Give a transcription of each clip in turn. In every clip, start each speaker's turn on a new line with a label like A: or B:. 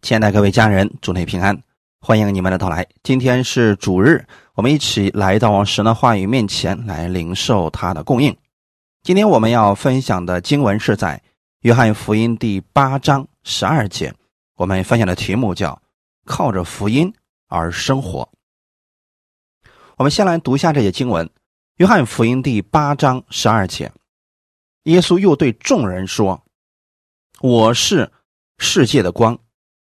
A: 亲爱的各位家人，祝你平安，欢迎你们的到来。今天是主日，我们一起来到神的话语面前来领受他的供应。今天我们要分享的经文是在约翰福音第八章十二节。我们分享的题目叫“靠着福音而生活”。我们先来读一下这些经文：约翰福音第八章十二节，耶稣又对众人说：“我是世界的光。”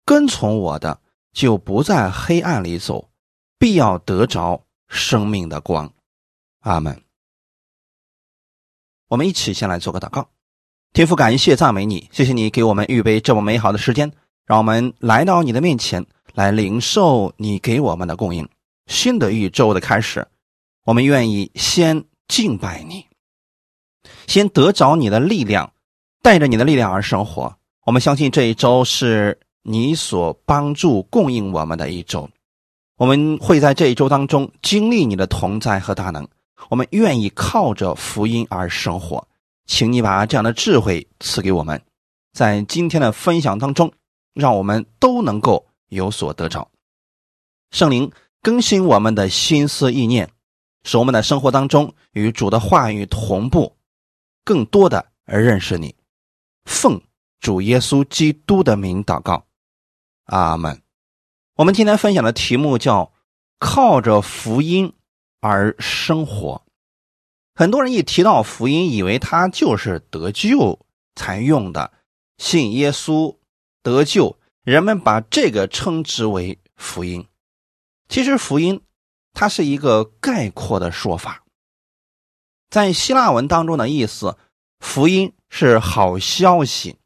A: 跟从我的，就不在黑暗里走，必要得着生命的光。阿门。我们一起先来做个祷告，天父，感谢赞美你，谢谢你给我们预备这么美好的时间，让我们来到你的面前，来领受你给我们的供应。新的一周的开始，我们愿意先敬拜你，先得着你的力量，带着你的力量而生活。我们相信这一周是。你所帮助供应我们的一周，我们会在这一周当中经历你的同在和大能。我们愿意靠着福音而生活，请你把这样的智慧赐给我们，在今天的分享当中，让我们都能够有所得着。圣灵更新我们的心思意念，使我们的生活当中与主的话语同步，更多的而认识你。奉主耶稣基督的名祷告。阿门。我们今天分享的题目叫“靠着福音而生活”。很多人一提到福音，以为它就是得救才用的，信耶稣得救，人们把这个称之为福音。其实福音它是一个概括的说法，在希腊文当中的意思，福音是好消息。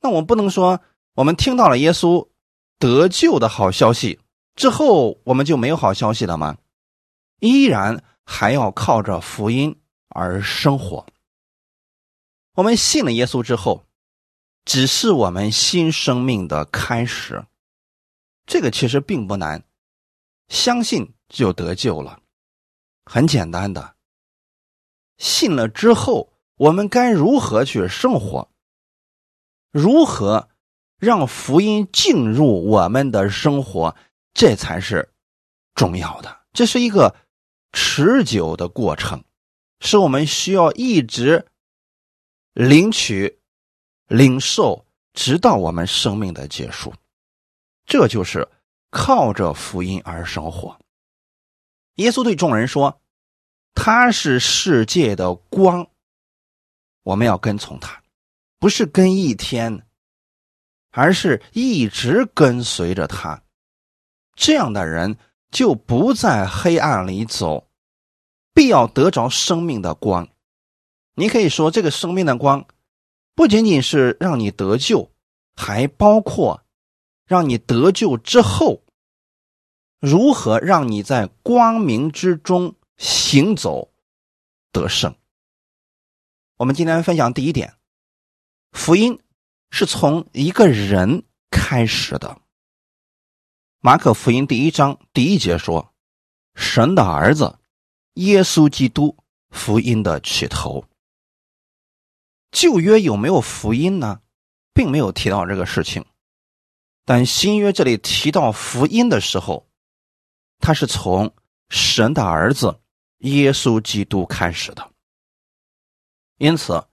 A: 那我不能说。我们听到了耶稣得救的好消息之后，我们就没有好消息了吗？依然还要靠着福音而生活。我们信了耶稣之后，只是我们新生命的开始。这个其实并不难，相信就得救了，很简单的。信了之后，我们该如何去生活？如何？让福音进入我们的生活，这才是重要的。这是一个持久的过程，是我们需要一直领取、领受，直到我们生命的结束。这就是靠着福音而生活。耶稣对众人说：“他是世界的光，我们要跟从他，不是跟一天。”而是一直跟随着他，这样的人就不在黑暗里走，必要得着生命的光。你可以说，这个生命的光不仅仅是让你得救，还包括让你得救之后如何让你在光明之中行走得胜。我们今天分享第一点，福音。是从一个人开始的。马可福音第一章第一节说：“神的儿子耶稣基督，福音的起头。”旧约有没有福音呢？并没有提到这个事情。但新约这里提到福音的时候，他是从神的儿子耶稣基督开始的。因此，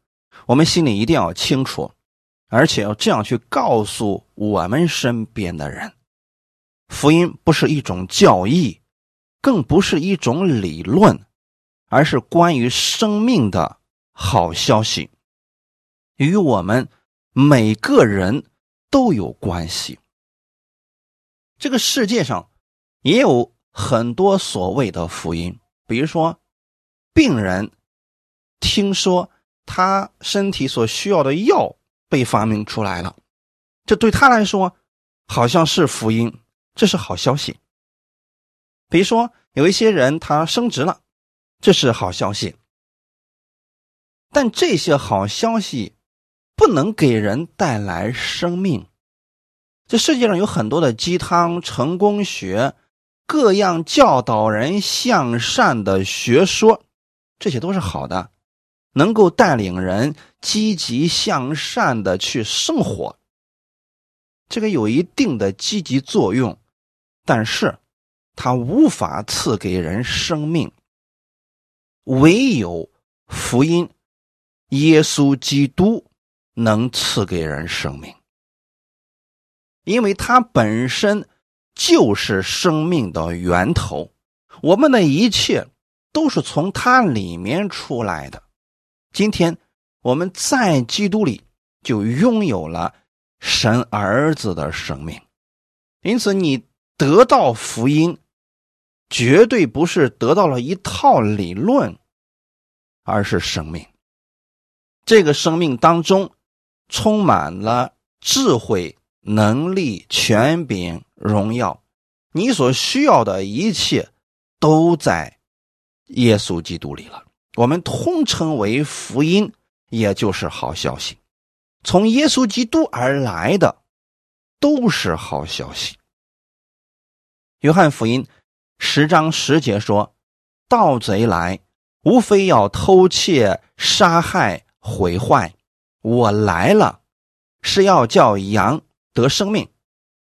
A: 我们心里一定要清楚。而且要这样去告诉我们身边的人：福音不是一种教义，更不是一种理论，而是关于生命的好消息，与我们每个人都有关系。这个世界上也有很多所谓的福音，比如说，病人听说他身体所需要的药。被发明出来了，这对他来说好像是福音，这是好消息。比如说，有一些人他升职了，这是好消息。但这些好消息不能给人带来生命。这世界上有很多的鸡汤、成功学，各样教导人向善的学说，这些都是好的。能够带领人积极向善的去生活，这个有一定的积极作用，但是它无法赐给人生命。唯有福音，耶稣基督能赐给人生命，因为它本身就是生命的源头。我们的一切都是从它里面出来的。今天我们在基督里就拥有了神儿子的生命，因此你得到福音，绝对不是得到了一套理论，而是生命。这个生命当中充满了智慧、能力、权柄、荣耀，你所需要的一切都在耶稣基督里了。我们通称为福音，也就是好消息。从耶稣基督而来的都是好消息。约翰福音十章十节说：“盗贼来，无非要偷窃、杀害、毁坏。我来了，是要叫羊得生命，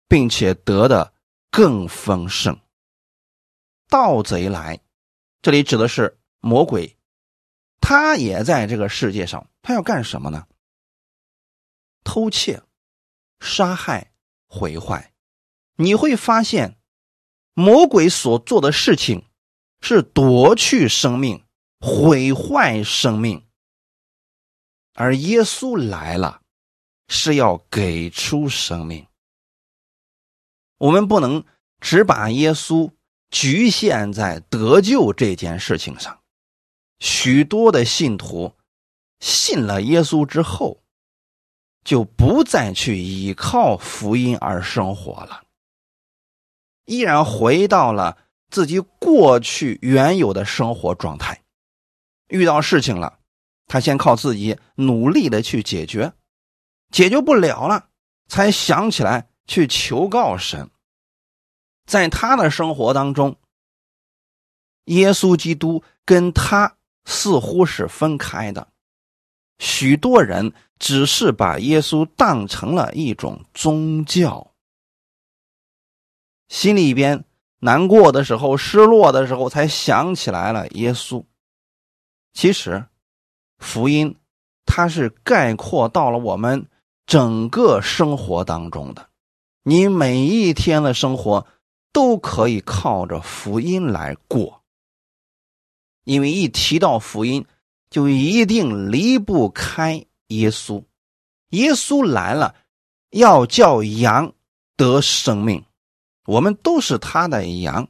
A: 并且得的更丰盛。”盗贼来，这里指的是魔鬼。他也在这个世界上，他要干什么呢？偷窃、杀害、毁坏。你会发现，魔鬼所做的事情是夺去生命、毁坏生命，而耶稣来了，是要给出生命。我们不能只把耶稣局限在得救这件事情上。许多的信徒信了耶稣之后，就不再去依靠福音而生活了，依然回到了自己过去原有的生活状态。遇到事情了，他先靠自己努力的去解决，解决不了了，才想起来去求告神。在他的生活当中，耶稣基督跟他。似乎是分开的，许多人只是把耶稣当成了一种宗教，心里边难过的时候、失落的时候，才想起来了耶稣。其实，福音它是概括到了我们整个生活当中的，你每一天的生活都可以靠着福音来过。因为一提到福音，就一定离不开耶稣。耶稣来了，要叫羊得生命，我们都是他的羊。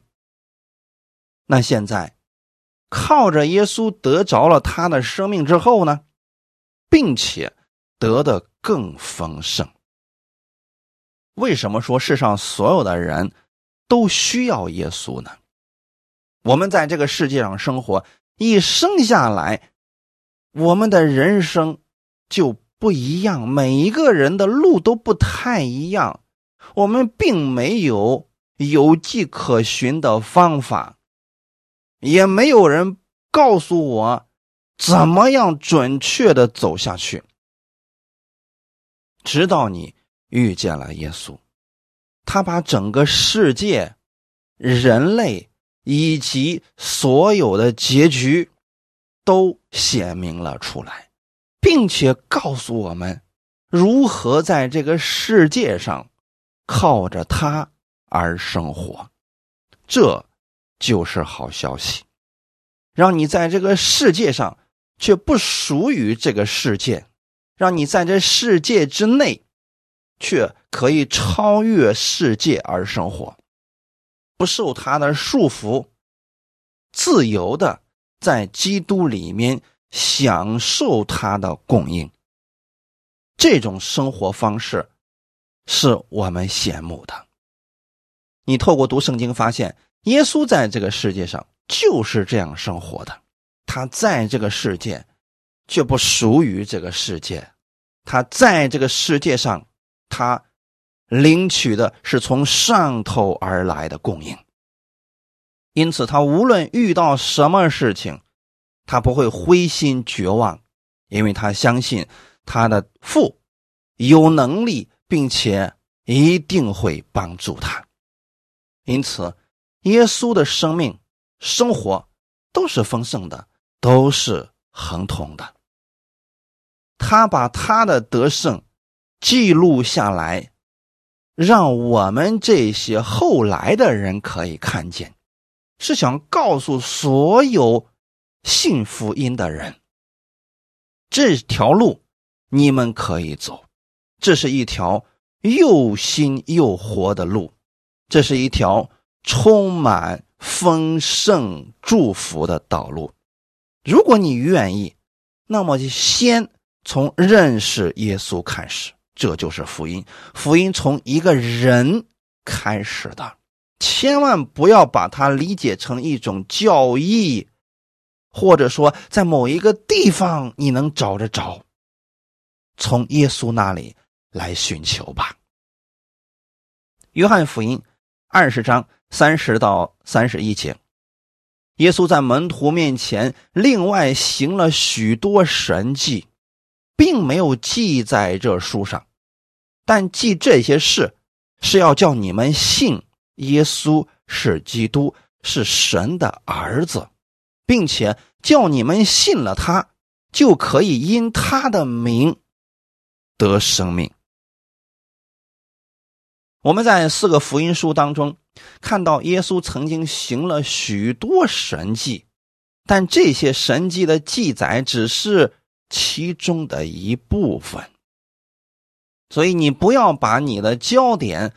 A: 那现在靠着耶稣得着了他的生命之后呢，并且得的更丰盛。为什么说世上所有的人都需要耶稣呢？我们在这个世界上生活，一生下来，我们的人生就不一样，每一个人的路都不太一样。我们并没有有迹可循的方法，也没有人告诉我怎么样准确的走下去。直到你遇见了耶稣，他把整个世界、人类。以及所有的结局都显明了出来，并且告诉我们如何在这个世界上靠着他而生活。这就是好消息，让你在这个世界上却不属于这个世界，让你在这世界之内却可以超越世界而生活。不受他的束缚，自由的在基督里面享受他的供应。这种生活方式是我们羡慕的。你透过读圣经发现，耶稣在这个世界上就是这样生活的。他在这个世界，却不属于这个世界。他在这个世界上，他。领取的是从上头而来的供应，因此他无论遇到什么事情，他不会灰心绝望，因为他相信他的父有能力，并且一定会帮助他。因此，耶稣的生命、生活都是丰盛的，都是恒通的。他把他的得胜记录下来，让我们这些后来的人可以看见，是想告诉所有信福音的人，这条路你们可以走，这是一条又新又活的路，这是一条充满丰盛祝福的道路。如果你愿意，那么就先。从认识耶稣开始，这就是福音。福音从一个人开始的，千万不要把它理解成一种教义，或者说在某一个地方你能找着着，从耶稣那里来寻求吧。约翰福音二十章三十到三十一节，耶稣在门徒面前另外行了许多神迹。并没有记在这书上，但记这些事是要叫你们信耶稣是基督，是神的儿子，并且叫你们信了他，就可以因他的名得生命。我们在四个福音书当中看到，耶稣曾经行了许多神迹，但这些神迹的记载只是。其中的一部分，所以你不要把你的焦点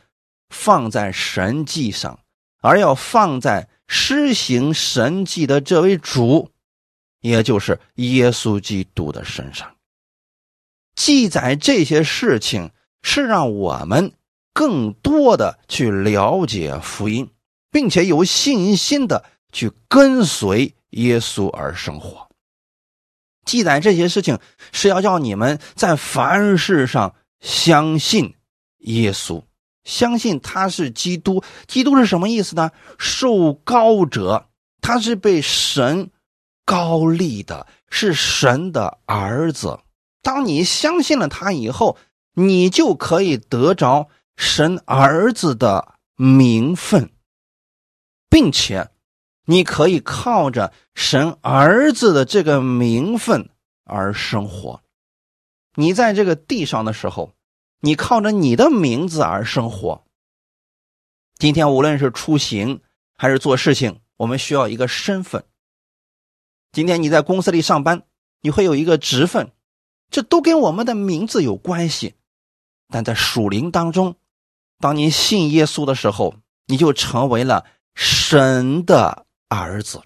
A: 放在神迹上，而要放在施行神迹的这位主，也就是耶稣基督的身上。记载这些事情，是让我们更多的去了解福音，并且有信心的去跟随耶稣而生活。记载这些事情是要叫你们在凡事上相信耶稣，相信他是基督。基督是什么意思呢？受高者，他是被神高立的，是神的儿子。当你相信了他以后，你就可以得着神儿子的名分，并且。你可以靠着神儿子的这个名分而生活。你在这个地上的时候，你靠着你的名字而生活。今天无论是出行还是做事情，我们需要一个身份。今天你在公司里上班，你会有一个职分，这都跟我们的名字有关系。但在属灵当中，当你信耶稣的时候，你就成为了神的。儿子，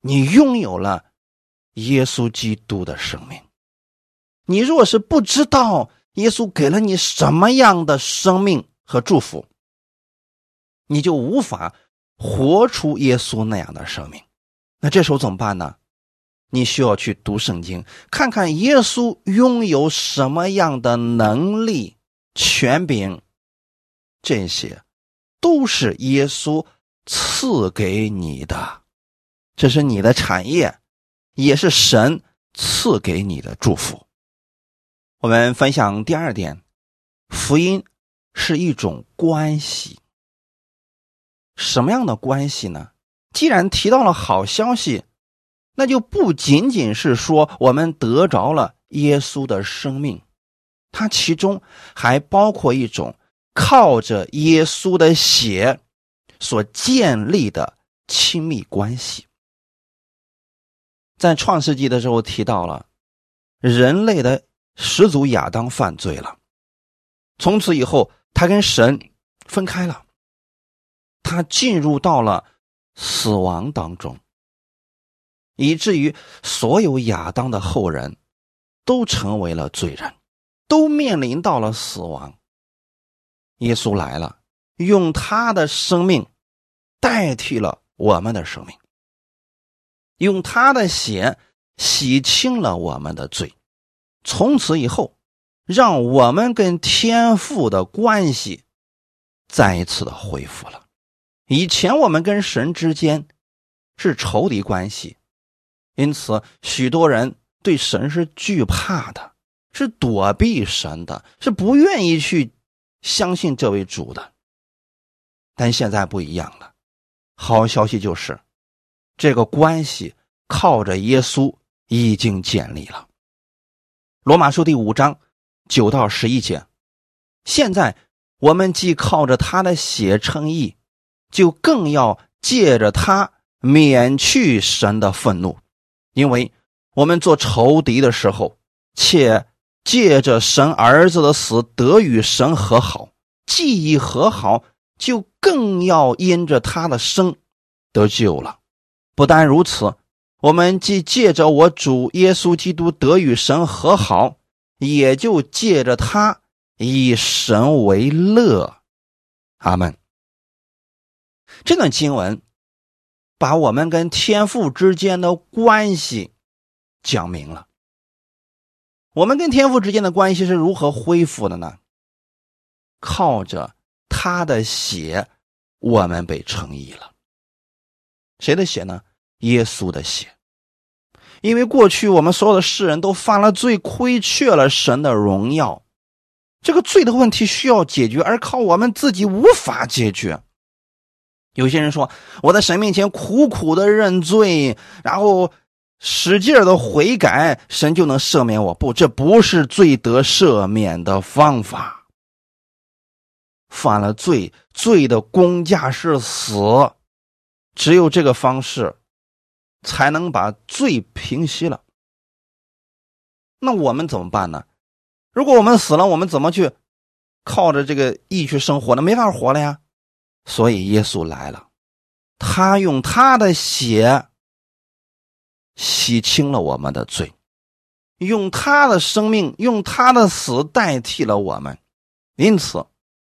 A: 你拥有了耶稣基督的生命。你若是不知道耶稣给了你什么样的生命和祝福，你就无法活出耶稣那样的生命。那这时候怎么办呢？你需要去读圣经，看看耶稣拥有什么样的能力、权柄，这些都是耶稣。赐给你的，这是你的产业，也是神赐给你的祝福。我们分享第二点，福音是一种关系。什么样的关系呢？既然提到了好消息，那就不仅仅是说我们得着了耶稣的生命，它其中还包括一种靠着耶稣的血。所建立的亲密关系，在创世纪的时候提到了，人类的始祖亚当犯罪了，从此以后他跟神分开了，他进入到了死亡当中，以至于所有亚当的后人都成为了罪人，都面临到了死亡。耶稣来了，用他的生命。代替了我们的生命，用他的血洗清了我们的罪，从此以后，让我们跟天父的关系再一次的恢复了。以前我们跟神之间是仇敌关系，因此许多人对神是惧怕的，是躲避神的，是不愿意去相信这位主的。但现在不一样了，好消息就是，这个关系靠着耶稣已经建立了。罗马书第五章九到十一节，现在我们既靠着他的血称义，就更要借着他免去神的愤怒，因为我们做仇敌的时候，且借着神儿子的死得与神和好，既已和好。就更要因着他的生得救了。不单如此，我们既借着我主耶稣基督得与神和好，也就借着他以神为乐。阿门。这段经文把我们跟天父之间的关系讲明了。我们跟天父之间的关系是如何恢复的呢？靠着。他的血，我们被称义了。谁的血呢？耶稣的血。因为过去我们所有的世人都犯了罪，亏缺了神的荣耀。这个罪的问题需要解决，而靠我们自己无法解决。有些人说，我在神面前苦苦的认罪，然后使劲的悔改，神就能赦免我。不，这不是罪得赦免的方法。犯了罪，罪的公价是死，只有这个方式，才能把罪平息了。那我们怎么办呢？如果我们死了，我们怎么去靠着这个义去生活呢？没法活了呀。所以耶稣来了，他用他的血洗清了我们的罪，用他的生命，用他的死代替了我们，因此。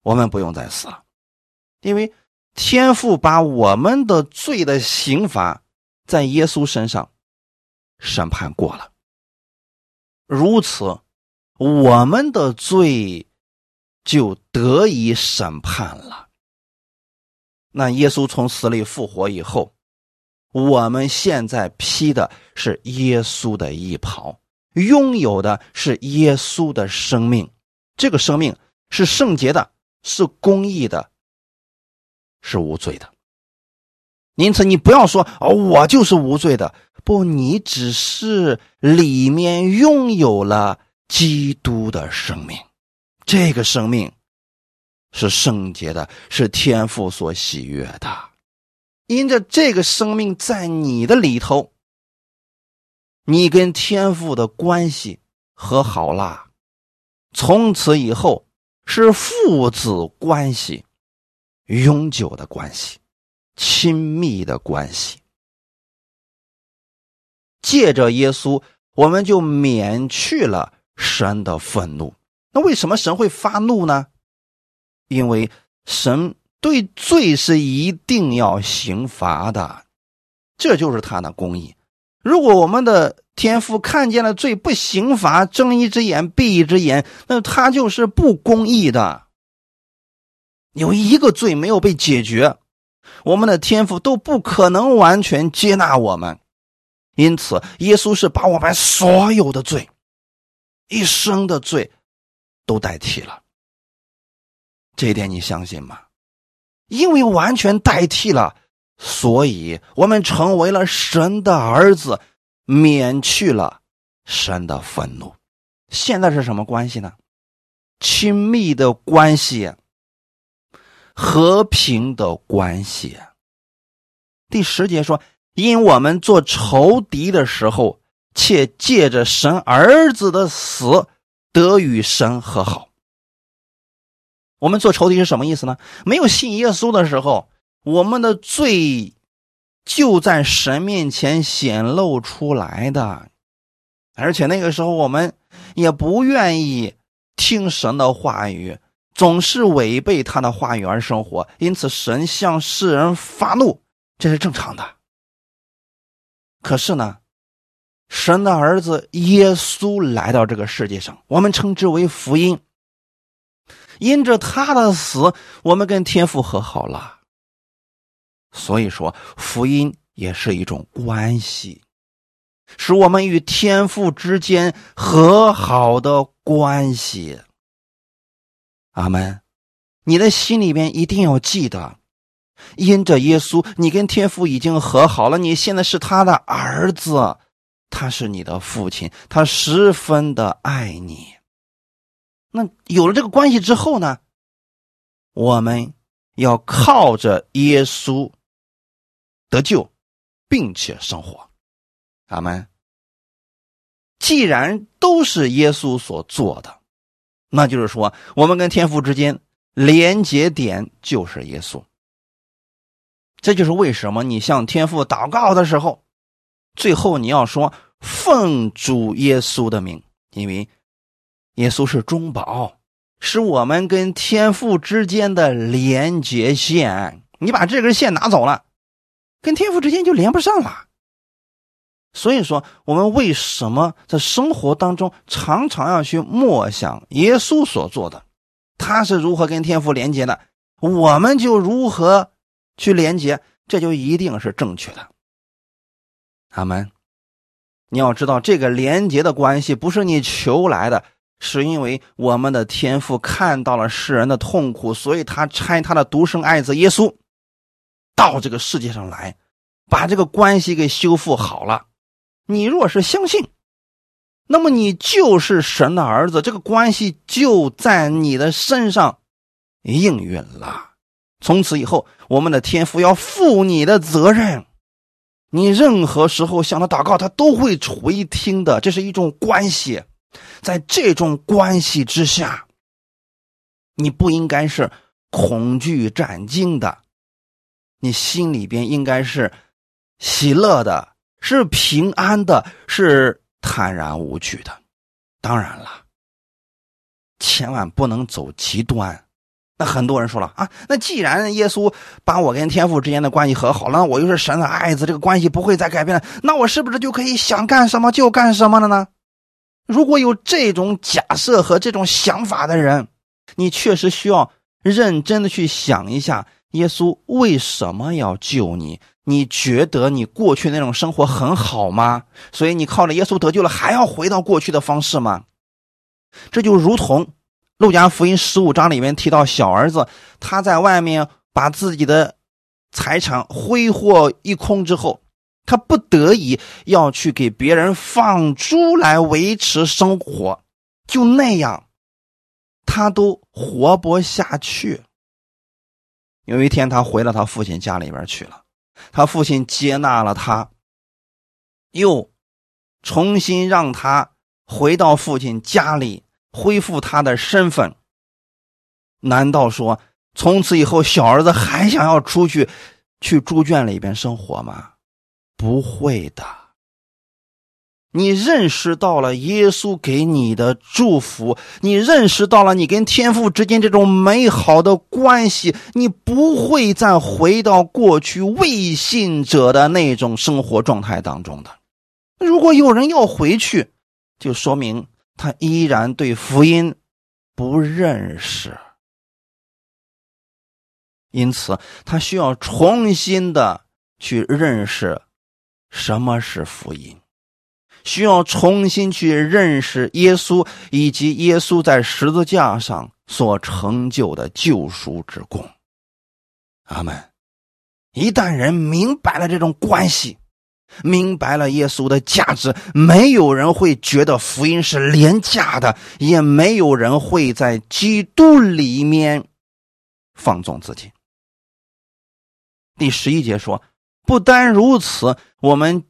A: 我们不用再死了，因为天父把我们的罪的刑罚在耶稣身上审判过了。如此，我们的罪就得以审判了。那耶稣从死里复活以后，我们现在披的是耶稣的衣袍，拥有的是耶稣的生命。这个生命是圣洁的。是公义的，是无罪的。因此，你不要说哦，我就是无罪的。不，你只是里面拥有了基督的生命，这个生命是圣洁的，是天父所喜悦的。因着这个生命在你的里头，你跟天父的关系和好了，从此以后。是父子关系，永久的关系，亲密的关系。借着耶稣，我们就免去了神的愤怒。那为什么神会发怒呢？因为神对罪是一定要刑罚的，这就是他的公义。如果我们的天父看见了罪不刑罚，睁一只眼闭一只眼，那他就是不公义的。有一个罪没有被解决，我们的天赋都不可能完全接纳我们。因此，耶稣是把我们所有的罪、一生的罪都代替了。这一点你相信吗？因为完全代替了，所以我们成为了神的儿子。免去了神的愤怒，现在是什么关系呢？亲密的关系，和平的关系。第十节说：“因我们做仇敌的时候，且借着神儿子的死得与神和好。”我们做仇敌是什么意思呢？没有信耶稣的时候，我们的罪。就在神面前显露出来的，而且那个时候我们也不愿意听神的话语，总是违背他的话语而生活，因此神向世人发怒，这是正常的。可是呢，神的儿子耶稣来到这个世界上，我们称之为福音。因着他的死，我们跟天父和好了。所以说，福音也是一种关系，使我们与天父之间和好的关系。阿门。你的心里边一定要记得，因着耶稣，你跟天父已经和好了，你现在是他的儿子，他是你的父亲，他十分的爱你。那有了这个关系之后呢，我们要靠着耶稣得救，并且生活。阿门。既然都是耶稣所做的，那就是说，我们跟天父之间连接点就是耶稣。这就是为什么你向天父祷告的时候，最后你要说奉主耶稣的名，因为耶稣是中保，是我们跟天父之间的连接线。你把这根线拿走了，跟天父之间就连不上了。所以说，我们为什么在生活当中常常要去默想耶稣所做的？他是如何跟天父连接的，我们就如何去连接，这就一定是正确的。阿门。你要知道，这个连接的关系不是你求来的，是因为我们的天父看到了世人的痛苦，所以他拆他的独生爱子耶稣到这个世界上来，把这个关系给修复好了。你若是相信，那么你就是神的儿子，这个关系就在你的身上应允了。从此以后，我们的天父要负你的责任，你任何时候向他祷告，他都会垂听的。这是一种关系，在这种关系之下，你不应该是恐惧战惊的，你心里边应该是喜乐的。是平安的，是坦然无惧的。当然了，千万不能走极端。那很多人说了啊，那既然耶稣把我跟天父之间的关系和好了，那我又是神的爱子，这个关系不会再改变了，那我是不是就可以想干什么就干什么了呢？如果有这种假设和这种想法的人，你确实需要认真的去想一下，耶稣为什么要救你。你觉得你过去那种生活很好吗？所以你靠着耶稣得救了，还要回到过去的方式吗？这就如同路加福音十五章里面提到小儿子，他在外面把自己的财产挥霍一空之后，他不得已要去给别人放猪来维持生活，就那样，他都活不下去。有一天，他回到他父亲家里边去了。他父亲接纳了他，又重新让他回到父亲家里，恢复他的身份。难道说从此以后小儿子还想要出去去猪圈里边生活吗？不会的。你认识到了耶稣给你的祝福，你认识到了你跟天父之间这种美好的关系，你不会再回到过去未信者的那种生活状态当中的。如果有人要回去，就说明他依然对福音不认识，因此他需要重新的去认识什么是福音。需要重新去认识耶稣，以及耶稣在十字架上所成就的救赎之功。阿门。一旦人明白了这种关系，明白了耶稣的价值，没有人会觉得福音是廉价的，也没有人会在基督里面放纵自己。第十一节说：“不单如此，我们。”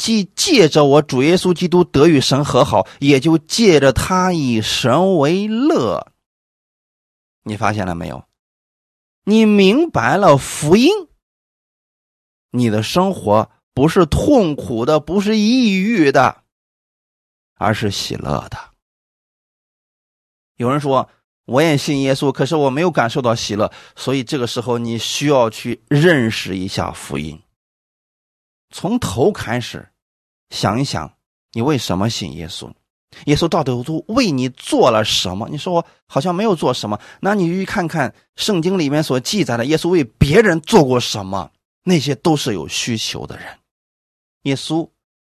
A: 既借着我主耶稣基督得与神和好，也就借着他以神为乐。你发现了没有？你明白了福音，你的生活不是痛苦的，不是抑郁的，而是喜乐的。有人说我也信耶稣，可是我没有感受到喜乐，所以这个时候你需要去认识一下福音。从头开始想一想，你为什么信耶稣？耶稣到底都为你做了什么？你说我好像没有做什么，那你去看看圣经里面所记载的耶稣为别人做过什么？那些都是有需求的人，耶稣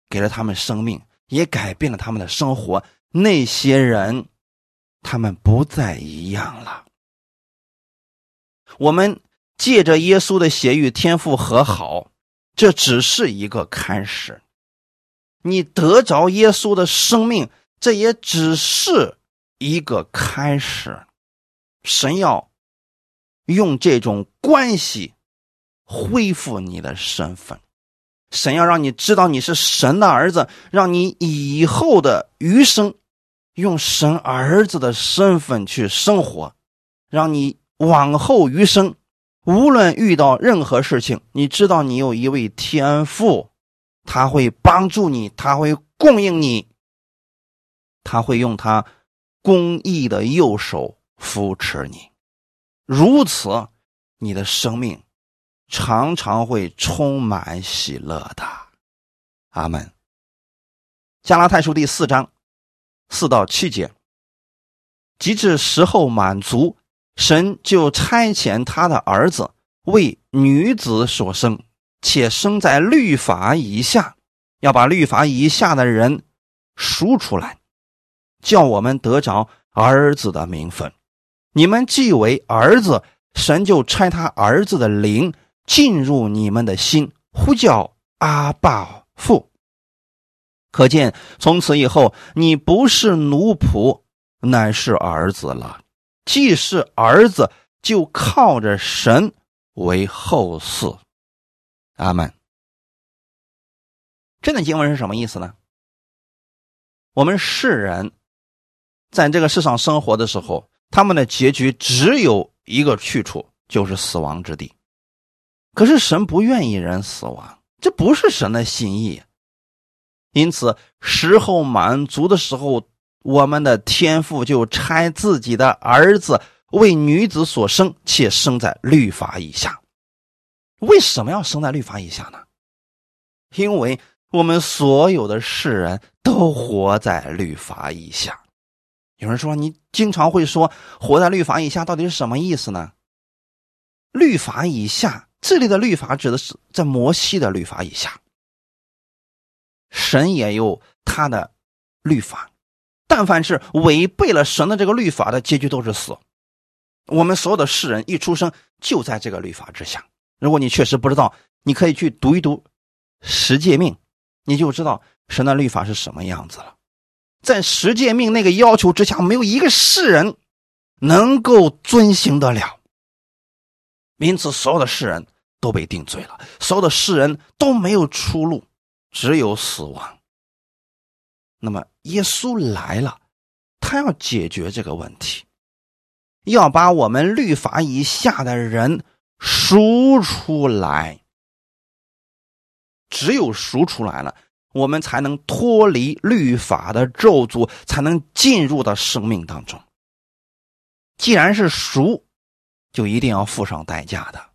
A: 给了他们生命，也改变了他们的生活。那些人，他们不再一样了。我们借着耶稣的血与天父和好，这只是一个开始。你得着耶稣的生命，这也只是一个开始。神要用这种关系恢复你的身份，神要让你知道你是神的儿子，让你以后的余生用神儿子的身份去生活，让你往后余生无论遇到任何事情，你知道你有一位天父。他会帮助你，他会供应你，他会用他公义的右手扶持你，如此，你的生命常常会充满喜乐的。阿门。加拉太书第四章四到七节，及至时候满足，神就差遣他的儿子为女子所生。且生在律法以下，要把律法以下的人赎出来，叫我们得着儿子的名分。你们既为儿子，神就差他儿子的灵进入你们的心，呼叫阿爸父。可见从此以后，你不是奴仆，乃是儿子了。既是儿子，就靠着神为后嗣。阿门。这段经文是什么意思呢？我们世人在这个世上生活的时候，他们的结局只有一个去处，就是死亡之地。可是神不愿意人死亡，这不是神的心意。因此，时候满足的时候，我们的天父就差自己的儿子为女子所生，且生在律法以下。为什么要生在律法以下呢？因为我们所有的世人都活在律法以下。有人说，你经常会说“活在律法以下”，到底是什么意思呢？律法以下，这里的律法指的是在摩西的律法以下。神也有他的律法，但凡是违背了神的这个律法的结局都是死。我们所有的世人一出生就在这个律法之下。如果你确实不知道，你可以去读一读《十诫命》，你就知道神的律法是什么样子了。在《十诫命》那个要求之下，没有一个世人能够遵行得了，因此所有的世人都被定罪了，所有的世人都没有出路，只有死亡。那么耶稣来了，他要解决这个问题，要把我们律法以下的人。赎出来，只有赎出来了，我们才能脱离律法的咒诅，才能进入到生命当中。既然是赎，就一定要付上代价的。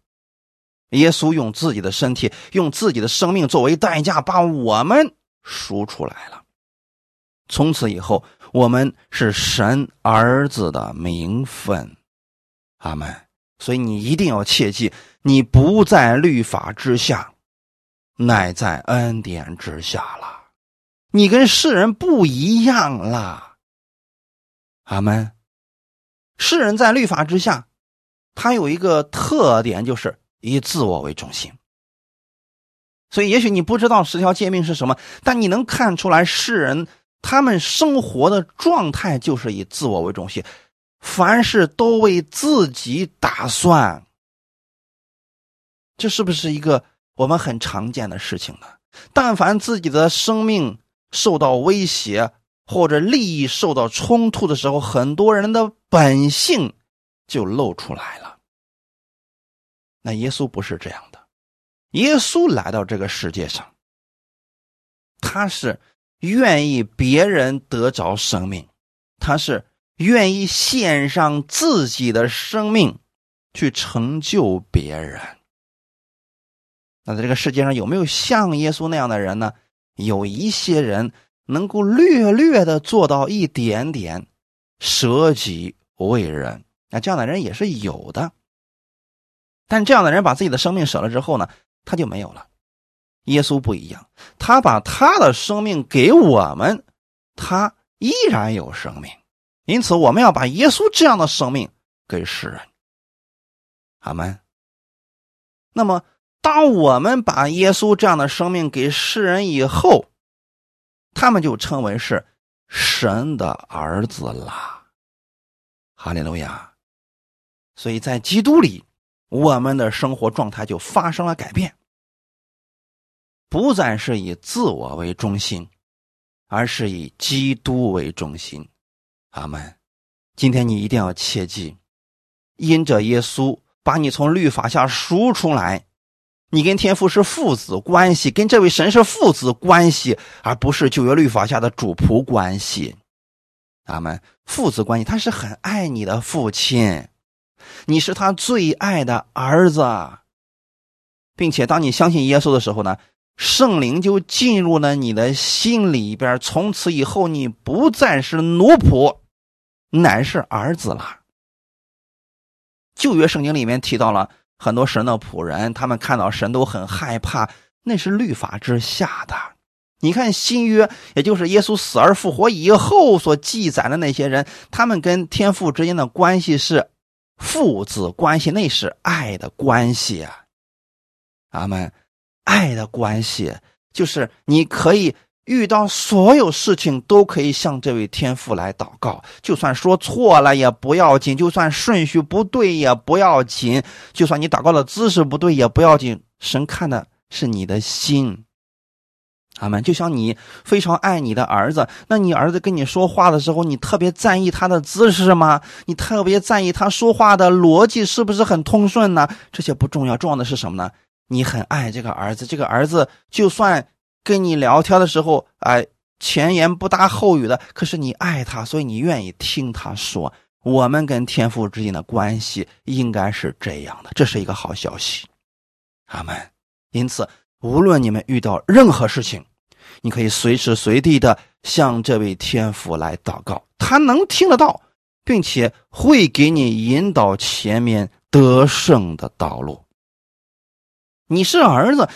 A: 耶稣用自己的身体，用自己的生命作为代价，把我们赎出来了。从此以后，我们是神儿子的名分。阿门。所以你一定要切记，你不在律法之下，乃在恩典之下了。你跟世人不一样了。阿门。世人在律法之下，他有一个特点，就是以自我为中心。所以，也许你不知道十条诫命是什么，但你能看出来，世人他们生活的状态就是以自我为中心。凡事都为自己打算，这是不是一个我们很常见的事情呢？但凡自己的生命受到威胁或者利益受到冲突的时候，很多人的本性就露出来了。那耶稣不是这样的，耶稣来到这个世界上，他是愿意别人得着生命，他是。愿意献上自己的生命去成就别人，那在这个世界上有没有像耶稣那样的人呢？有一些人能够略略的做到一点点舍己为人，那这样的人也是有的。但这样的人把自己的生命舍了之后呢，他就没有了。耶稣不一样，他把他的生命给我们，他依然有生命。因此，我们要把耶稣这样的生命给世人。阿门。那么，当我们把耶稣这样的生命给世人以后，他们就称为是神的儿子啦。哈利路亚。所以在基督里，我们的生活状态就发生了改变，不再是以自我为中心，而是以基督为中心。阿门。今天你一定要切记，因着耶稣把你从律法下赎出来，你跟天父是父子关系，跟这位神是父子关系，而不是旧约律法下的主仆关系。阿门。父子关系，他是很爱你的父亲。你是他最爱的儿子，并且当你相信耶稣的时候呢，圣灵就进入了你的心里边。从此以后，你不再是奴仆，乃是儿子了。旧约圣经里面提到了很多神的仆人，他们看到神都很害怕，那是律法之下的。你看新约，也就是耶稣死而复活以后所记载的那些人，他们跟天父之间的关系是。父子关系那是爱的关系啊，阿门。爱的关系就是你可以遇到所有事情都可以向这位天父来祷告，就算说错了也不要紧，就算顺序不对也不要紧，就算你祷告的姿势不对也不要紧，神看的是你的心。阿门。就像你非常爱你的儿子，那你儿子跟你说话的时候，你特别在意他的姿势吗？你特别在意他说话的逻辑是不是很通顺呢？这些不重要，重要的是什么呢？你很爱这个儿子，这个儿子就算跟你聊天的时候，哎，前言不搭后语的，可是你爱他，所以你愿意听他说。我们跟天父之间的关系应该是这样的，这是一个好消息。阿门。因此。无论你们遇到任何事情，你可以随时随地的向这位天父来祷告，他能听得到，并且会给你引导前面得胜的道路。你是儿子，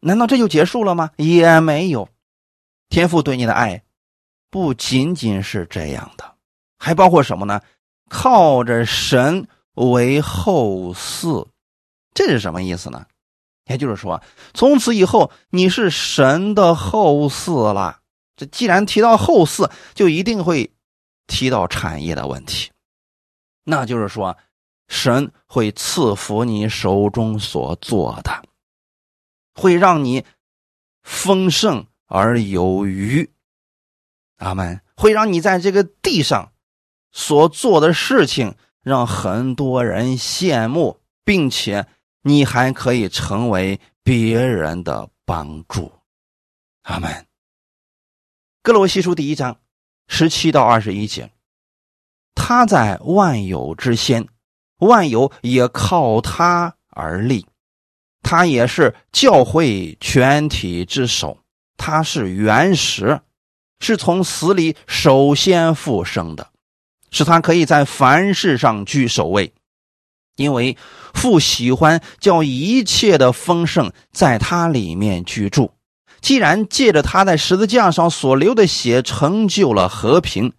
A: 难道这就结束了吗？也没有，天父对你的爱不仅仅是这样的，还包括什么呢？靠着神为后嗣，这是什么意思呢？也就是说，从此以后你是神的后嗣了。这既然提到后嗣，就一定会提到产业的问题。那就是说，神会赐福你手中所做的，会让你丰盛而有余。阿门。会让你在这个地上所做的事情让很多人羡慕，并且。你还可以成为别人的帮助，阿门。格罗西书第一章十七到二十一节，他在万有之先，万有也靠他而立，他也是教会全体之首，他是原始，是从死里首先复生的，使他可以在凡事上居首位。因为父喜欢叫一切的丰盛在他里面居住，既然借着他在十字架上所流的血成就了和平，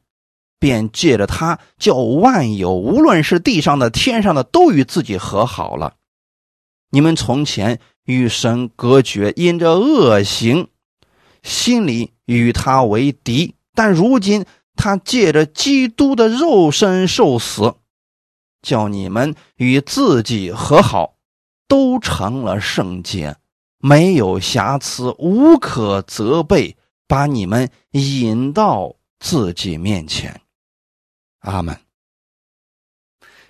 A: 便借着他叫万有，无论是地上的、天上的，都与自己和好了。你们从前与神隔绝，因着恶行，心里与他为敌，但如今他借着基督的肉身受死。叫你们与自己和好，都成了圣洁，没有瑕疵，无可责备，把你们引到自己面前。阿门。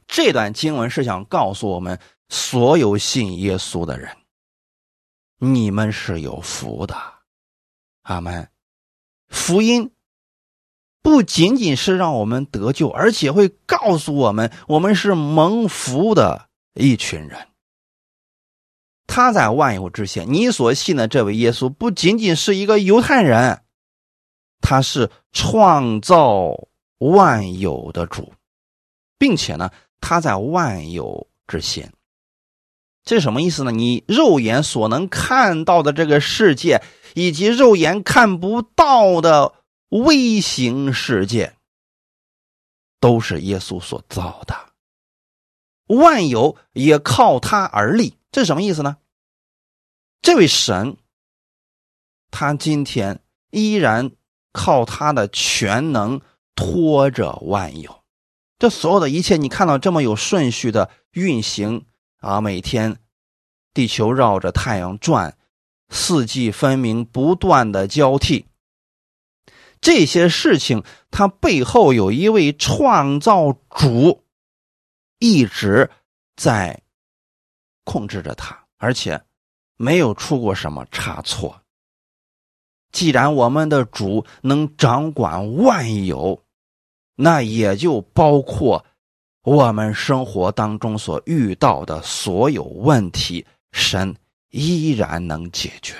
A: 这段经文是想告诉我们所有信耶稣的人，你们是有福的。阿门。福音。不仅仅是让我们得救，而且会告诉我们，我们是蒙福的一群人。他在万有之前，你所信的这位耶稣不仅仅是一个犹太人，他是创造万有的主，并且呢，他在万有之先。这是什么意思呢？你肉眼所能看到的这个世界，以及肉眼看不到的。微型世界都是耶稣所造的，万有也靠他而立。这是什么意思呢？这位神，他今天依然靠他的全能托着万有。这所有的一切，你看到这么有顺序的运行啊，每天地球绕着太阳转，四季分明，不断的交替。这些事情，它背后有一位创造主一直在控制着它，而且没有出过什么差错。既然我们的主能掌管万有，那也就包括我们生活当中所遇到的所有问题，神依然能解决。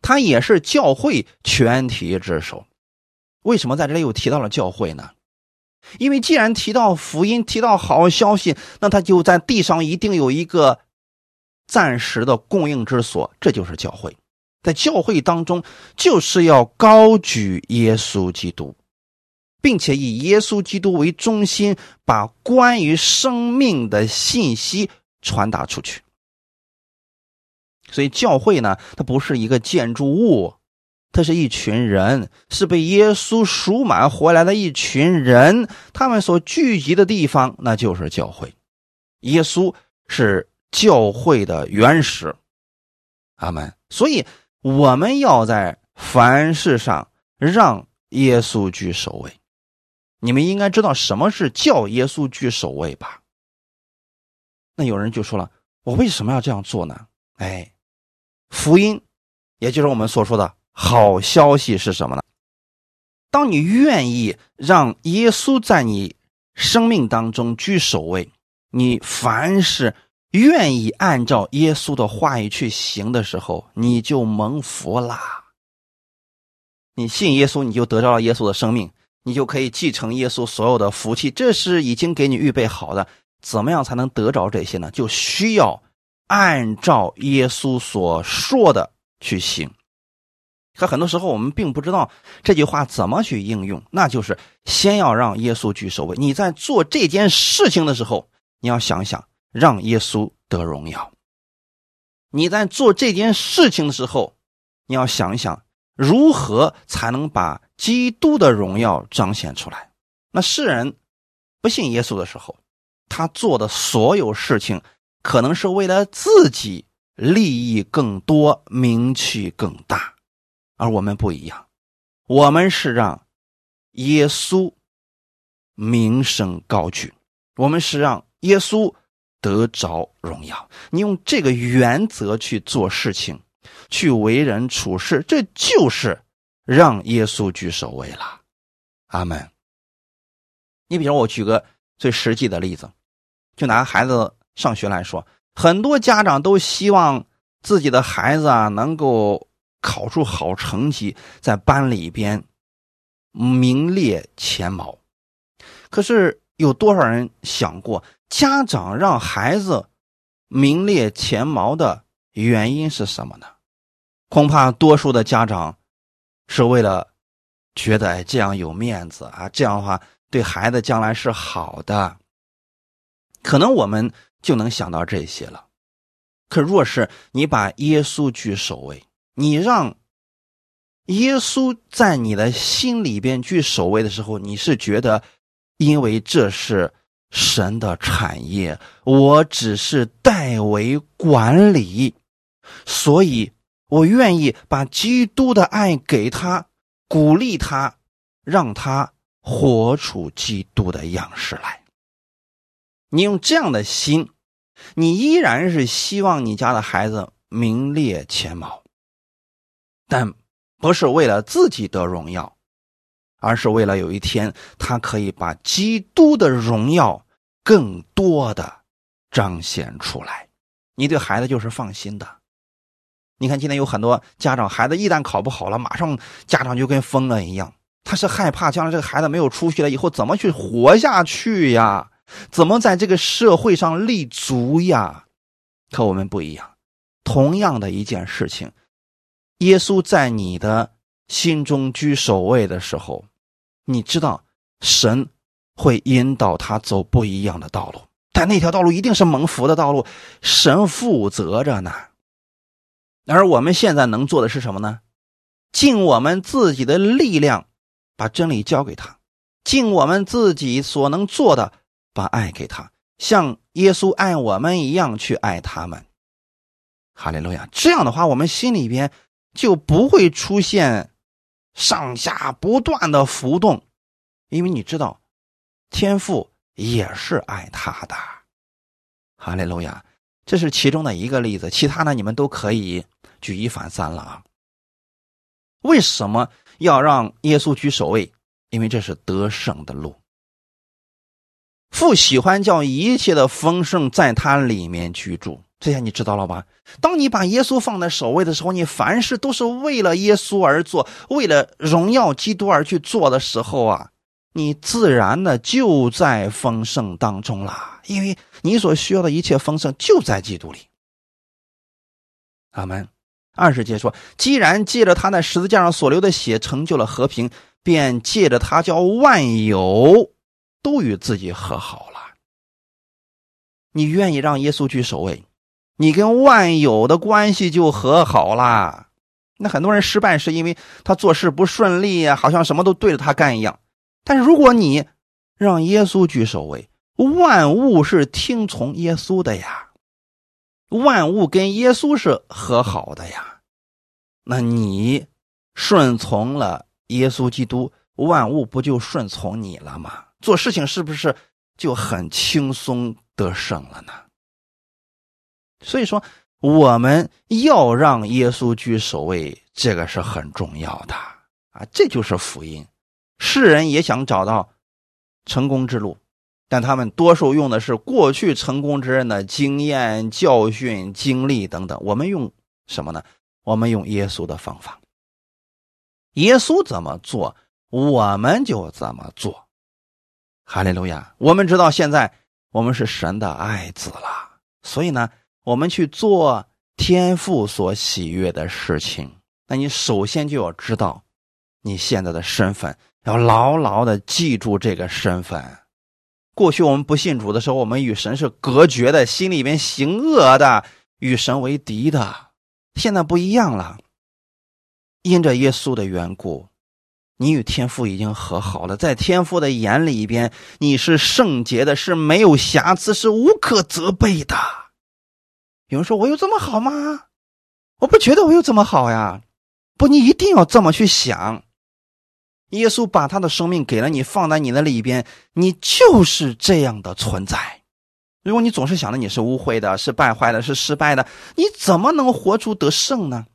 A: 他也是教会全体之首。为什么在这里又提到了教会呢？因为既然提到福音，提到好消息，那他就在地上一定有一个暂时的供应之所，这就是教会。在教会当中，就是要高举耶稣基督。并且以耶稣基督为中心，把关于生命的信息传达出去。所以教会呢，它不是一个建筑物，它是一群人，是被耶稣赎买回来的一群人。他们所聚集的地方，那就是教会。耶稣是教会的原始，阿门。所以我们要在凡事上让耶稣居首位。你们应该知道什么是叫耶稣居首位吧？那有人就说了：“我为什么要这样做呢？”哎，福音，也就是我们所说的好消息是什么呢？当你愿意让耶稣在你生命当中居首位，你凡是愿意按照耶稣的话语去行的时候，你就蒙福啦。你信耶稣，你就得到了耶稣的生命。你就可以继承耶稣所有的福气，这是已经给你预备好的。怎么样才能得着这些呢？就需要按照耶稣所说的去行。可很多时候我们并不知道这句话怎么去应用，那就是先要让耶稣居首位。你在做这件事情的时候，你要想想让耶稣得荣耀。你在做这件事情的时候，你要想一想如何才能把。基督的荣耀彰显出来。那世人不信耶稣的时候，他做的所有事情，可能是为了自己利益更多、名气更大。而我们不一样，我们是让耶稣名声高举，我们是让耶稣得着荣耀。你用这个原则去做事情，去为人处事，这就是。让耶稣居首位了，阿门。你比如我举个最实际的例子，就拿孩子上学来说，很多家长都希望自己的孩子啊能够考出好成绩，在班里边名列前茅。可是有多少人想过，家长让孩子名列前茅的原因是什么呢？恐怕多数的家长。是为了觉得哎这样有面子啊，这样的话对孩子将来是好的，可能我们就能想到这些了。可若是你把耶稣居首位，你让耶稣在你的心里边居首位的时候，你是觉得，因为这是神的产业，我只是代为管理，所以。我愿意把基督的爱给他，鼓励他，让他活出基督的样式来。你用这样的心，你依然是希望你家的孩子名列前茅，但不是为了自己得荣耀，而是为了有一天他可以把基督的荣耀更多的彰显出来。你对孩子就是放心的。你看，今天有很多家长，孩子一旦考不好了，马上家长就跟疯了一样。他是害怕将来这个孩子没有出息了以后怎么去活下去呀？怎么在这个社会上立足呀？可我们不一样，同样的一件事情，耶稣在你的心中居首位的时候，你知道神会引导他走不一样的道路，但那条道路一定是蒙福的道路，神负责着呢。而我们现在能做的是什么呢？尽我们自己的力量，把真理交给他；尽我们自己所能做的，把爱给他，像耶稣爱我们一样去爱他们。哈利路亚！这样的话，我们心里边就不会出现上下不断的浮动，因为你知道，天父也是爱他的。哈利路亚！这是其中的一个例子，其他的你们都可以举一反三了啊。为什么要让耶稣居首位？因为这是得胜的路。父喜欢叫一切的丰盛在他里面居住，这下你知道了吧？当你把耶稣放在首位的时候，你凡事都是为了耶稣而做，为了荣耀基督而去做的时候啊，你自然的就在丰盛当中了，因为你所需要的一切丰盛就在基督里。阿门。二十节说：“既然借着他在十字架上所流的血成就了和平，便借着他叫万有都与自己和好了。你愿意让耶稣去守卫，你跟万有的关系就和好了。那很多人失败是因为他做事不顺利呀，好像什么都对着他干一样。但是如果你让耶稣居首位，万物是听从耶稣的呀。”万物跟耶稣是和好的呀，那你顺从了耶稣基督，万物不就顺从你了吗？做事情是不是就很轻松得胜了呢？所以说，我们要让耶稣居首位，这个是很重要的啊！这就是福音。世人也想找到成功之路。但他们多数用的是过去成功之人的经验、教训、经历等等。我们用什么呢？我们用耶稣的方法。耶稣怎么做，我们就怎么做。哈利路亚！我们知道现在我们是神的爱子了，所以呢，我们去做天父所喜悦的事情。那你首先就要知道你现在的身份，要牢牢的记住这个身份。过去我们不信主的时候，我们与神是隔绝的，心里边行恶的，与神为敌的。现在不一样了，因着耶稣的缘故，你与天父已经和好了。在天父的眼里边，你是圣洁的，是没有瑕疵，是无可责备的。有人说：“我有这么好吗？”我不觉得我有这么好呀。不，你一定要这么去想。耶稣把他的生命给了你，放在你的里边，你就是这样的存在。如果你总是想着你是污秽的、是败坏的、是失败的，你怎么能活出得胜呢？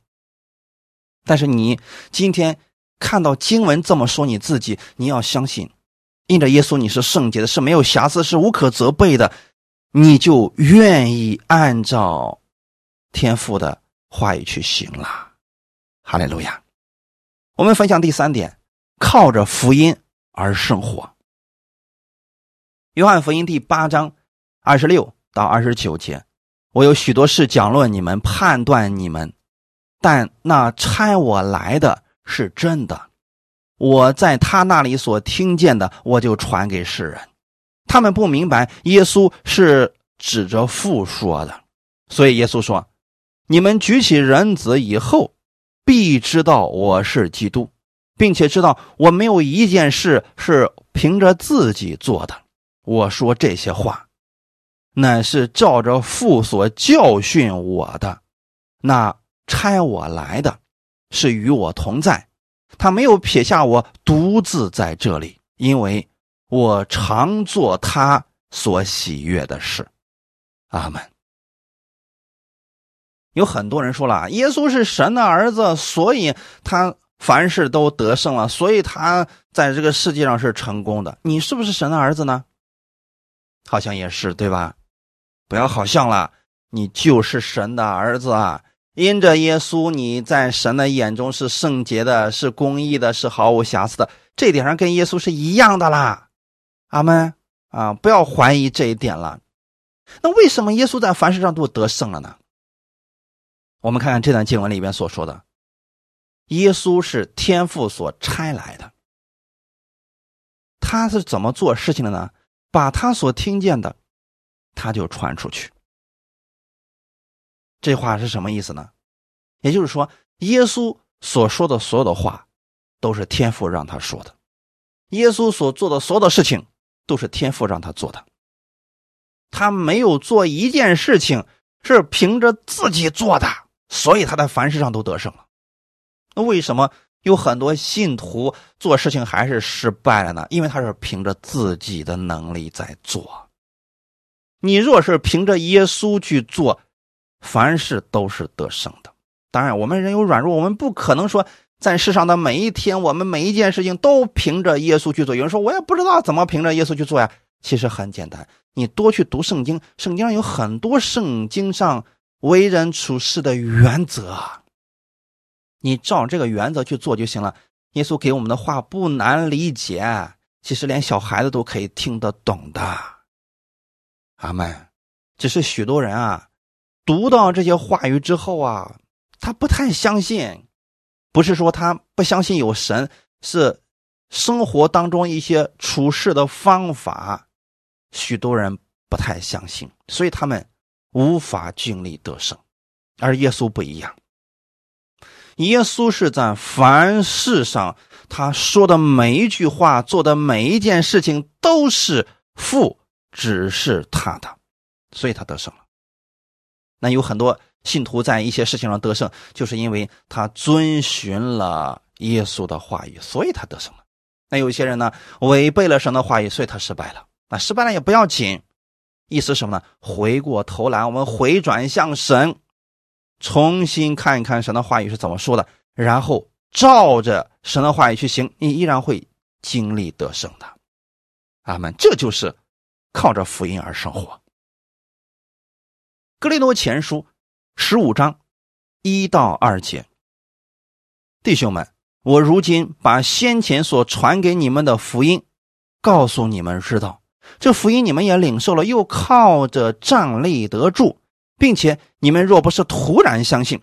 A: 但是你今天看到经文这么说你自己，你要相信，因着耶稣你是圣洁的，是没有瑕疵，是无可责备的，你就愿意按照天父的话语去行了。哈利路亚！我们分享第三点。靠着福音而生活。约翰福音第八章二十六到二十九节，我有许多事讲论你们，判断你们，但那差我来的是真的。我在他那里所听见的，我就传给世人。他们不明白耶稣是指着父说的，所以耶稣说：“你们举起人子以后，必知道我是基督。”并且知道我没有一件事是凭着自己做的。我说这些话，乃是照着父所教训我的。那差我来的，是与我同在，他没有撇下我独自在这里，因为我常做他所喜悦的事。阿门。有很多人说了，耶稣是神的儿子，所以他。凡事都得胜了，所以他在这个世界上是成功的。你是不是神的儿子呢？好像也是，对吧？不要好像了，你就是神的儿子啊！因着耶稣，你在神的眼中是圣洁的，是公义的，是毫无瑕疵的。这点上跟耶稣是一样的啦。阿门啊！不要怀疑这一点了。那为什么耶稣在凡事上都得胜了呢？我们看看这段经文里边所说的。耶稣是天父所差来的，他是怎么做事情的呢？把他所听见的，他就传出去。这话是什么意思呢？也就是说，耶稣所说的所有的话，都是天父让他说的；耶稣所做的所有的事情，都是天父让他做的。他没有做一件事情是凭着自己做的，所以他在凡事上都得胜了。那为什么有很多信徒做事情还是失败了呢？因为他是凭着自己的能力在做。你若是凭着耶稣去做，凡事都是得胜的。当然，我们人有软弱，我们不可能说在世上的每一天，我们每一件事情都凭着耶稣去做。有人说，我也不知道怎么凭着耶稣去做呀。其实很简单，你多去读圣经，圣经上有很多圣经上为人处事的原则，你照这个原则去做就行了。耶稣给我们的话不难理解，其实连小孩子都可以听得懂的。阿门。只是许多人啊，读到这些话语之后啊，他不太相信，不是说他不相信有神，是生活当中一些处事的方法。许多人不太相信，所以他们无法尽力得胜，而耶稣不一样。耶稣是在凡事上，他说的每一句话，做的每一件事情，都是父指示他的，所以他得胜了。那有很多信徒在一些事情上得胜，就是因为他遵循了耶稣的话语，所以他得胜了。那有些人呢，违背了神的话语，所以他失败了。那失败了也不要紧，意思什么呢？回过头来，我们回转向神，重新看一看神的话语是怎么说的，然后照着神的话语去行，你依然会经历得胜的。阿门。这就是靠着福音而生活。格林多前书十五章一到二节，弟兄们，我如今把先前所传给你们的福音告诉你们知道。这福音你们也领受了，又靠着站立得住，并且你们若不是突然相信，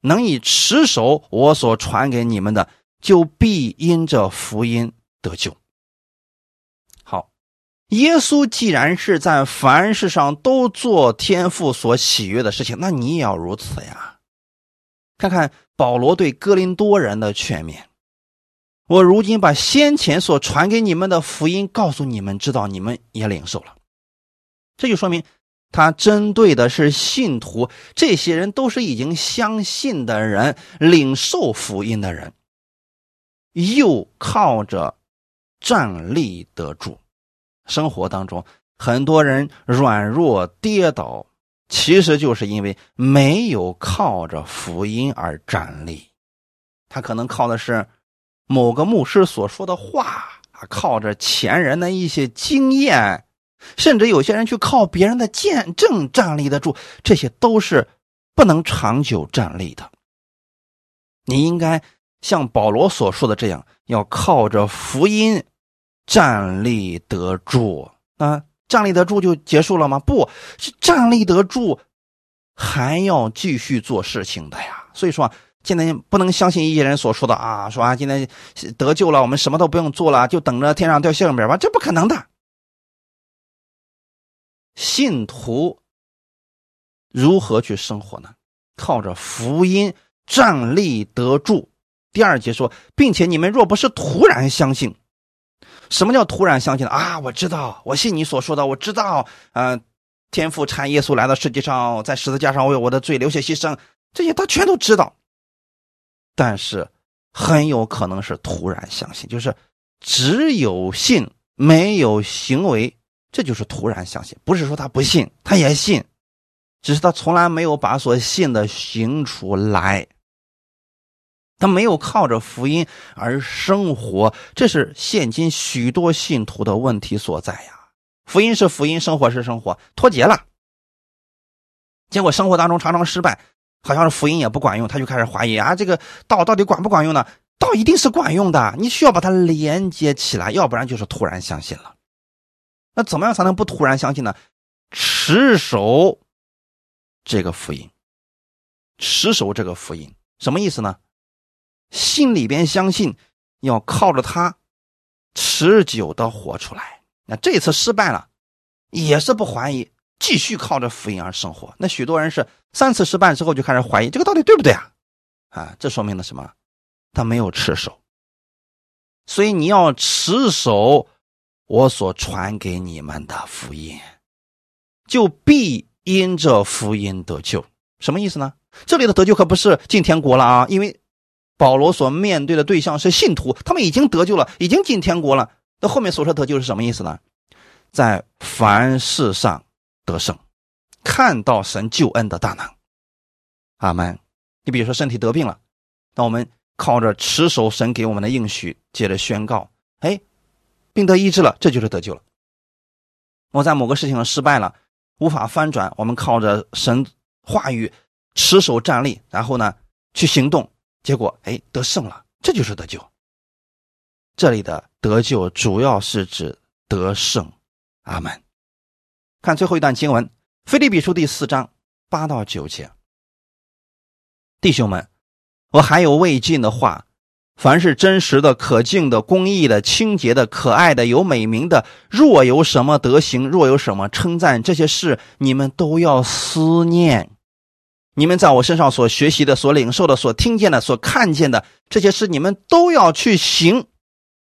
A: 能以持守我所传给你们的，就必因这福音得救。好，耶稣既然是在凡事上都做天父所喜悦的事情，那你也要如此呀。看看保罗对哥林多人的劝勉。我如今把先前所传给你们的福音告诉你们，知道你们也领受了，这就说明他针对的是信徒，这些人都是已经相信的人，领受福音的人，又靠着站立得住。生活当中很多人软弱跌倒，其实就是因为没有靠着福音而站立，他可能靠的是。某个牧师所说的话，靠着前人的一些经验，甚至有些人去靠别人的见证站立得住，这些都是不能长久站立的。你应该像保罗所说的这样，要靠着福音站立得住。那站立得住就结束了吗？不是站立得住，还要继续做事情的呀。所以说。现在不能相信一些人所说的啊，说啊，今天得救了，我们什么都不用做了，就等着天上掉馅饼吧？这不可能的。信徒如何去生活呢？靠着福音站立得住。第二节说，并且你们若不是突然相信，什么叫突然相信呢啊？我知道，我信你所说的，我知道，嗯，天父差耶稣来到世界上，在十字架上为我的罪流血牺牲，这些他全都知道。但是很有可能是突然相信，就是只有信没有行为，这就是突然相信。不是说他不信，他也信，只是他从来没有把所信的行出来。他没有靠着福音而生活，这是现今许多信徒的问题所在呀。福音是福音，生活是生活，脱节了，结果生活当中常常失败。好像是福音也不管用，他就开始怀疑啊，这个道到底管不管用呢？道一定是管用的，你需要把它连接起来，要不然就是突然相信了。那怎么样才能不突然相信呢？持守这个福音，持守这个福音，什么意思呢？心里边相信，要靠着它持久的活出来。那这次失败了，也是不怀疑，继续靠着福音而生活。那许多人是三次失败之后就开始怀疑这个到底对不对啊？啊，这说明了什么？他没有持守。所以你要持守我所传给你们的福音，就必因着福音得救。什么意思呢？这里的得救可不是进天国了啊，因为保罗所面对的对象是信徒，他们已经得救了，已经进天国了。那后面所说得救是什么意思呢？在凡事上得胜，看到神救恩的大能。阿门。你比如说身体得病了，那我们靠着持守神给我们的应许，接着宣告，哎，病得医治了，这就是得救了。我在某个事情上失败了，无法翻转，我们靠着神话语持守站立，然后呢去行动，结果哎得胜了，这就是得救。这里的得救主要是指得胜。阿门。看最后一段经文，《腓立比书》第四章八到九节。弟兄们，我还有未尽的话：凡是真实的、可敬的、公义的、清洁的、可爱的、有美名的，若有什么德行，若有什么称赞，这些事你们都要思念。你们在我身上所学习的、所领受的、所听见的、所看见的这些事，你们都要去行。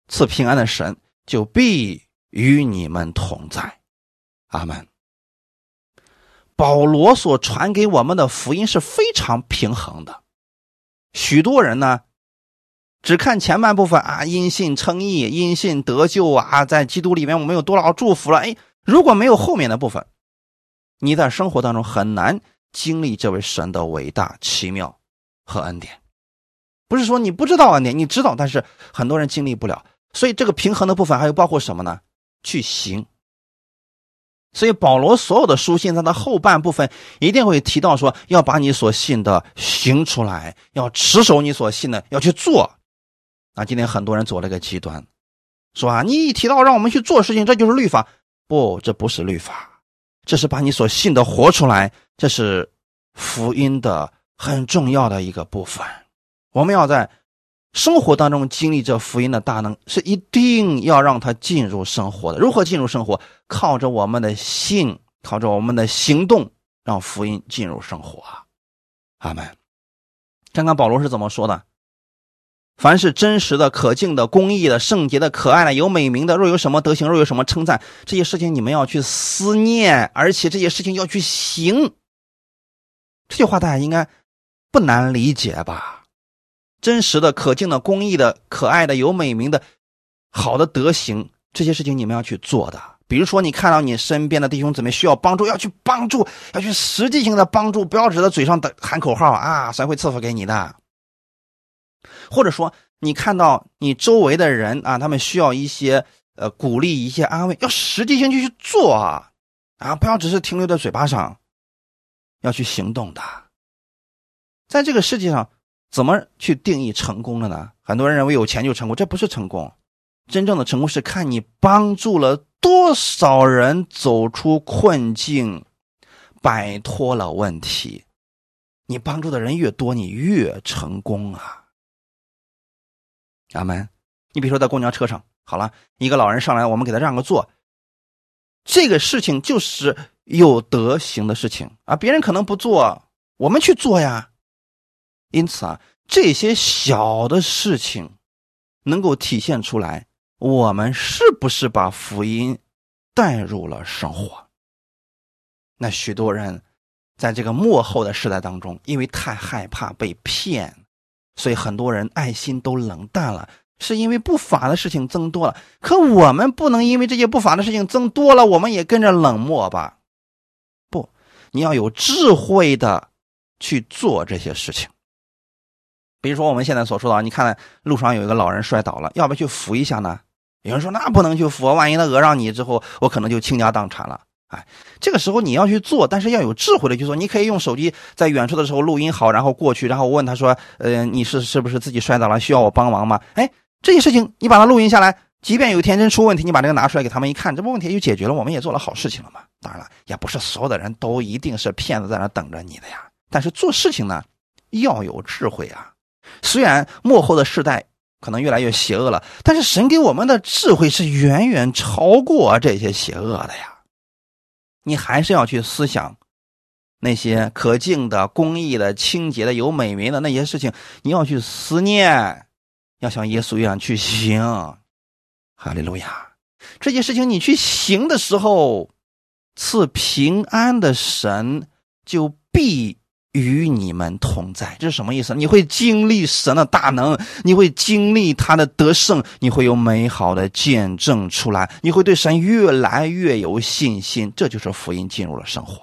A: 赐平安的神就必与你们同在。阿门。保罗所传给我们的福音是非常平衡的。许多人呢，只看前半部分啊，因信称义，因信得救啊，在基督里面我们有多少祝福了？哎，如果没有后面的部分，你在生活当中很难经历这位神的伟大、奇妙和恩典。不是说你不知道恩典，你知道，但是很多人经历不了。所以这个平衡的部分还有包括什么呢？去行。所以保罗所有的书信，在的后半部分一定会提到说，要把你所信的行出来，要持守你所信的，要去做。啊，今天很多人走了一个极端，说啊，你一提到让我们去做事情，这就是律法。不，这不是律法，这是把你所信的活出来，这是福音的很重要的一个部分。我们要在。生活当中经历这福音的大能，是一定要让他进入生活的。如何进入生活？靠着我们的信，靠着我们的行动，让福音进入生活。阿门。看看保罗是怎么说的：凡是真实的、可敬的、公义的、圣洁的、可爱的、有美名的，若有什么德行，若有什么称赞，这些事情你们要去思念，而且这些事情要去行。这句话大家应该不难理解吧？真实的、可敬的、公益的、可爱的、有美名的、好的德行，这些事情你们要去做的。比如说，你看到你身边的弟兄姊妹需要帮助，要去帮助，要去实际性的帮助，不要只在嘴上的喊口号啊，神会赐福给你的。或者说，你看到你周围的人啊，他们需要一些呃鼓励、一些安慰，要实际性就去做啊，啊，不要只是停留在嘴巴上，要去行动的。在这个世界上。怎么去定义成功的呢？很多人认为有钱就成功，这不是成功。真正的成功是看你帮助了多少人走出困境，摆脱了问题。你帮助的人越多，你越成功啊！阿门。你比如说在公交车上，好了一个老人上来，我们给他让个座，这个事情就是有德行的事情啊。别人可能不做，我们去做呀。因此啊，这些小的事情能够体现出来，我们是不是把福音带入了生活？那许多人在这个幕后的时代当中，因为太害怕被骗，所以很多人爱心都冷淡了，是因为不法的事情增多了。可我们不能因为这些不法的事情增多了，我们也跟着冷漠吧？不，你要有智慧的去做这些事情。比如说我们现在所说的，你看路上有一个老人摔倒了，要不要去扶一下呢？有人说那不能去扶，万一他讹上你之后，我可能就倾家荡产了。哎，这个时候你要去做，但是要有智慧的去做。你可以用手机在远处的时候录音好，然后过去，然后问他说：“呃，你是是不是自己摔倒了，需要我帮忙吗？”哎，这些事情你把它录音下来，即便有天真出问题，你把这个拿出来给他们一看，这不问题就解决了，我们也做了好事情了嘛。当然了，也不是所有的人都一定是骗子在那等着你的呀。但是做事情呢，要有智慧啊。虽然幕后的世代可能越来越邪恶了。但是神给我们的智慧是远远超过这些邪恶的呀。你还是要去思想那些可敬的、公益的、清洁的、有美名的那些事情，你要去思念，要像耶稣一样去行。哈利路亚！这些事情你去行的时候，赐平安的神就必。与你们同在，这是什么意思？你会经历神的大能，你会经历他的得胜，你会有美好的见证出来，你会对神越来越有信心。这就是福音进入了生活。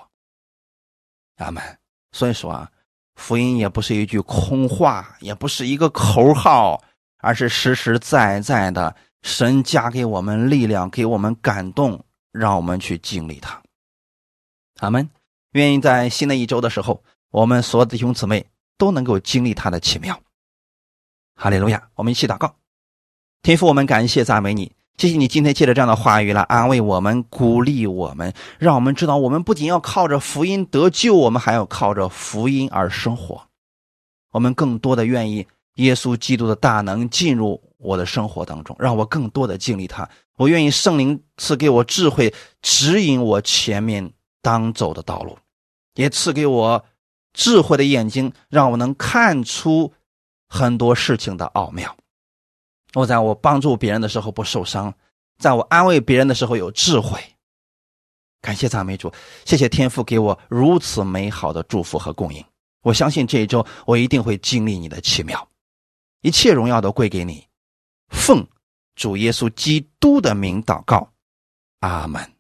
A: 阿门。所以说啊，福音也不是一句空话，也不是一个口号，而是实实在在的神加给我们力量，给我们感动，让我们去经历它。阿门。愿意在新的一周的时候。我们所有的弟兄姊妹都能够经历他的奇妙，哈利路亚！我们一起祷告，天父，我们感谢赞美你，谢谢你今天借着这样的话语来安慰我们、鼓励我们，让我们知道我们不仅要靠着福音得救，我们还要靠着福音而生活。我们更多的愿意耶稣基督的大能进入我的生活当中，让我更多的经历他。我愿意圣灵赐给我智慧，指引我前面当走的道路，也赐给我。智慧的眼睛让我能看出很多事情的奥妙。我在我帮助别人的时候不受伤，在我安慰别人的时候有智慧。感谢赞美主，谢谢天父给我如此美好的祝福和供应。我相信这一周我一定会经历你的奇妙，一切荣耀都归给你。奉主耶稣基督的名祷告，阿门。